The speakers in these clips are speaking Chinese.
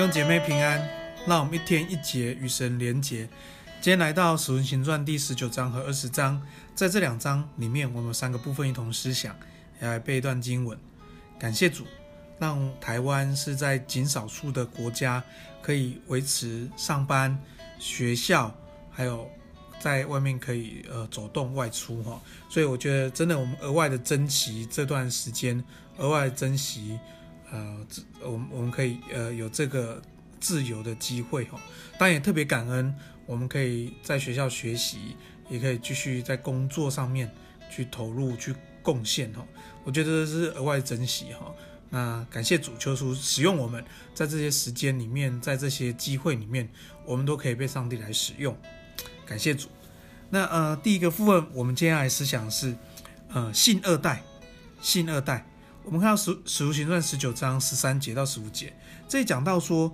弟兄姐妹平安，让我们一天一节与神连结。今天来到《使徒行传》第十九章和二十章，在这两章里面，我们三个部分一同思想，也来背一段经文。感谢主，让台湾是在仅少数的国家可以维持上班、学校，还有在外面可以呃走动外出哈。所以我觉得真的，我们额外的珍惜这段时间，额外的珍惜。呃，我们我们可以呃有这个自由的机会哈，当然也特别感恩，我们可以在学校学习，也可以继续在工作上面去投入去贡献哈。我觉得是额外珍惜哈。那感谢主，求主使用我们在这些时间里面，在这些机会里面，我们都可以被上帝来使用。感谢主。那呃，第一个部分，我们接下来思想是呃信二代，信二代。我们看到《使使徒行传》十九章十三节到十五节，这里讲到说，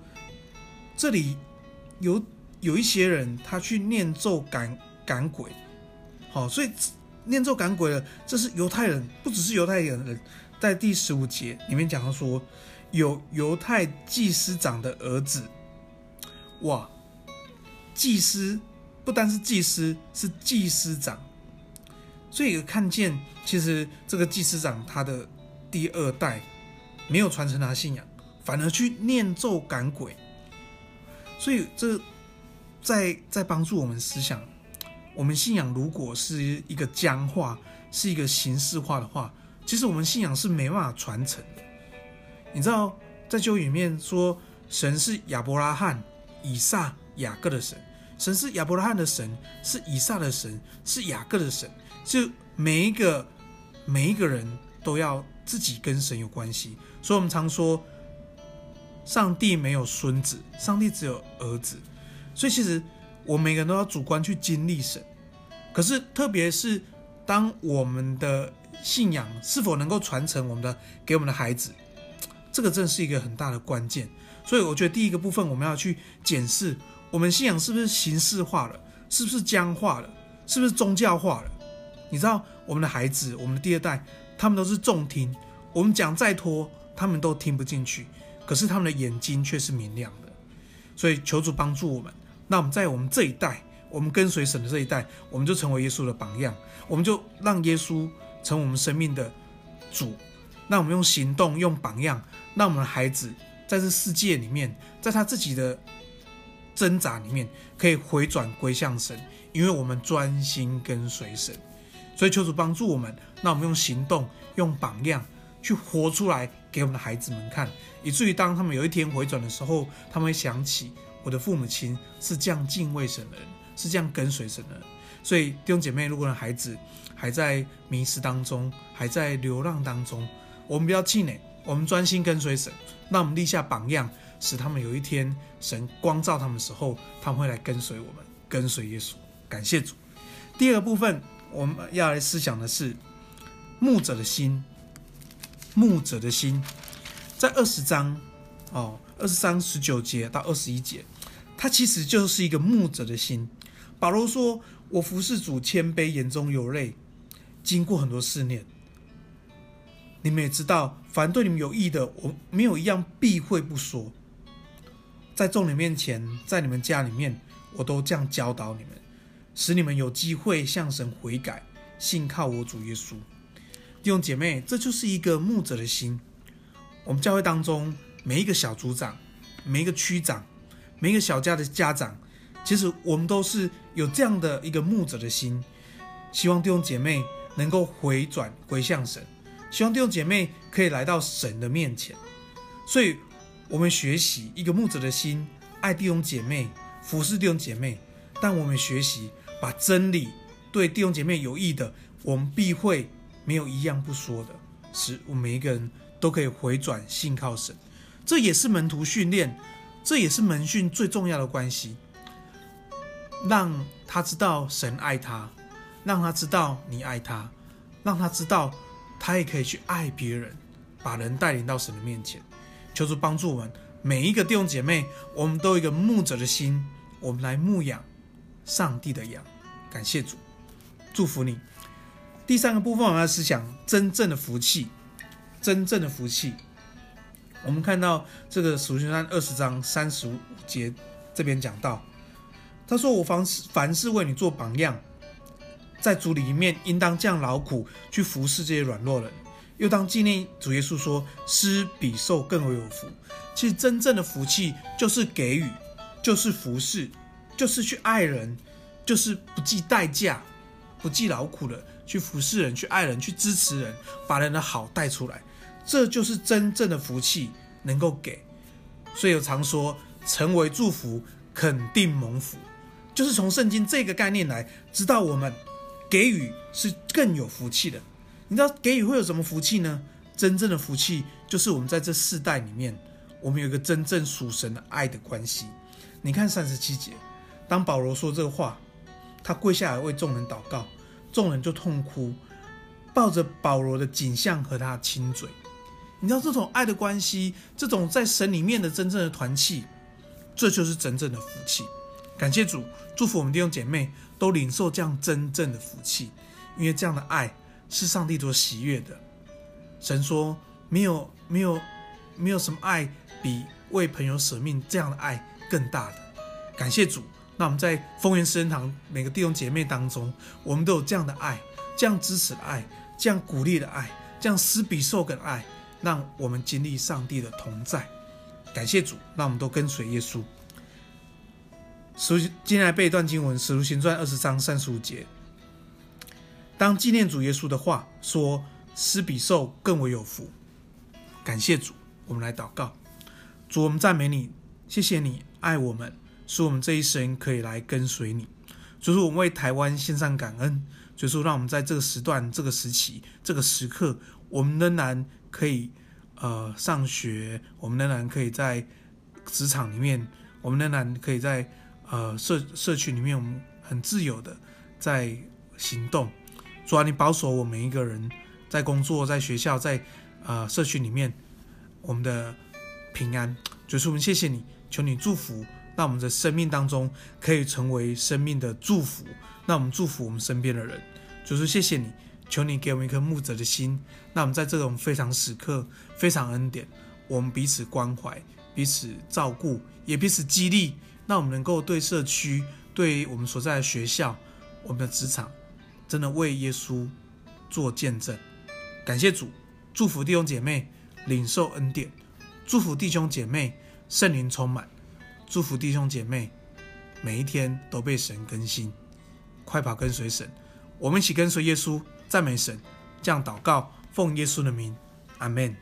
这里有有一些人他去念咒赶赶鬼，好，所以念咒赶鬼了，这是犹太人，不只是犹太人，在第十五节里面讲到说，有犹太祭司长的儿子，哇，祭司不单是祭司，是祭司长，所以看见其实这个祭司长他的。第二代没有传承他的信仰，反而去念咒赶鬼，所以这在在帮助我们思想，我们信仰如果是一个僵化，是一个形式化的话，其实我们信仰是没办法传承的。你知道，在旧约里面说，神是亚伯拉罕、以撒、雅各的神，神是亚伯拉罕的神，是以撒的神，是雅各的神，就每一个每一个人都要。自己跟神有关系，所以我们常说，上帝没有孙子，上帝只有儿子。所以其实我们每个人都要主观去经历神。可是特别是当我们的信仰是否能够传承我们的给我们的孩子，这个真是一个很大的关键。所以我觉得第一个部分我们要去检视我们信仰是不是形式化了，是不是僵化了，是不是宗教化了。你知道我们的孩子，我们的第二代。他们都是重听，我们讲再多，他们都听不进去。可是他们的眼睛却是明亮的，所以求主帮助我们。那我们在我们这一代，我们跟随神的这一代，我们就成为耶稣的榜样，我们就让耶稣成为我们生命的主。那我们用行动，用榜样，让我们的孩子在这世界里面，在他自己的挣扎里面，可以回转归向神，因为我们专心跟随神。所以求主帮助我们，那我们用行动、用榜样去活出来给我们的孩子们看，以至于当他们有一天回转的时候，他们会想起我的父母亲是这样敬畏神的人，是这样跟随神的人。所以弟兄姐妹，如果孩子还在迷失当中，还在流浪当中，我们不要气馁，我们专心跟随神，那我们立下榜样，使他们有一天神光照他们的时候，他们会来跟随我们，跟随耶稣。感谢主。第二个部分。我们要来思想的是牧者的心，牧者的心，在二十章哦，二十章十九节到二十一节，它其实就是一个牧者的心。保罗说：“我服侍主，谦卑，眼中有泪，经过很多试炼。你们也知道，凡对你们有益的，我没有一样避讳不说。在众人面前，在你们家里面，我都这样教导你们。”使你们有机会向神悔改，信靠我主耶稣。弟兄姐妹，这就是一个牧者的心。我们教会当中每一个小组长、每一个区长、每一个小家的家长，其实我们都是有这样的一个牧者的心，希望弟兄姐妹能够回转归向神，希望弟兄姐妹可以来到神的面前。所以，我们学习一个牧者的心，爱弟兄姐妹，服侍弟兄姐妹，但我们学习。把真理对弟兄姐妹有益的，我们必会没有一样不说的，使我们每一个人都可以回转信靠神。这也是门徒训练，这也是门训最重要的关系。让他知道神爱他，让他知道你爱他，让他知道他也可以去爱别人，把人带领到神的面前。求主帮助我们每一个弟兄姐妹，我们都有一个牧者的心，我们来牧养。上帝的羊，感谢主，祝福你。第三个部分，我们要思想真正的福气，真正的福气。我们看到这个使徒行传二十章三十五节这边讲到，他说：“我凡凡事为你做榜样，在主里面应当这样劳苦去服侍这些软弱人，又当纪念主耶稣说，施比受更为有福。其实真正的福气就是给予，就是服侍，就是去爱人，就是不计代价、不计劳苦的去服侍人、去爱人、去支持人，把人的好带出来。”这就是真正的福气，能够给，所以有常说成为祝福，肯定蒙福，就是从圣经这个概念来知道我们给予是更有福气的。你知道给予会有什么福气呢？真正的福气就是我们在这世代里面，我们有一个真正属神的爱的关系。你看三十七节，当保罗说这个话，他跪下来为众人祷告，众人就痛哭，抱着保罗的颈项和他亲嘴。你知道这种爱的关系，这种在神里面的真正的团契，这就是真正的福气。感谢主，祝福我们弟兄姐妹都领受这样真正的福气，因为这样的爱是上帝所喜悦的。神说，没有没有没有什么爱比为朋友舍命这样的爱更大的。感谢主，那我们在丰原诗人堂每个弟兄姐妹当中，我们都有这样的爱，这样支持的爱，这样鼓励的爱，这样施比受更爱。让我们经历上帝的同在，感谢主，让我们都跟随耶稣。所以今天来背一段经文，《使徒行传》二十章三十五节。当纪念主耶稣的话说：“施比受更为有福。”感谢主，我们来祷告。主，我们赞美你，谢谢你爱我们，使我们这一生可以来跟随你。主，我们为台湾献上感恩。主，让我们在这个时段、这个时期、这个时刻，我们仍然。可以，呃，上学，我们仍然可以在职场里面，我们仍然可以在呃社社区里面，我们很自由的在行动。主啊，你保守我们一个人在工作、在学校、在呃社区里面，我们的平安。主，我们谢谢你，求你祝福，那我们的生命当中可以成为生命的祝福，那我们祝福我们身边的人。主说，谢谢你。求你给我们一颗牧者的心，那我们在这种非常时刻、非常恩典，我们彼此关怀、彼此照顾，也彼此激励，那我们能够对社区、对我们所在的学校、我们的职场，真的为耶稣做见证。感谢主，祝福弟兄姐妹领受恩典，祝福弟兄姐妹圣灵充满，祝福弟兄姐妹每一天都被神更新，快跑跟随神，我们一起跟随耶稣。赞美神，这样祷告，奉耶稣的名，阿门。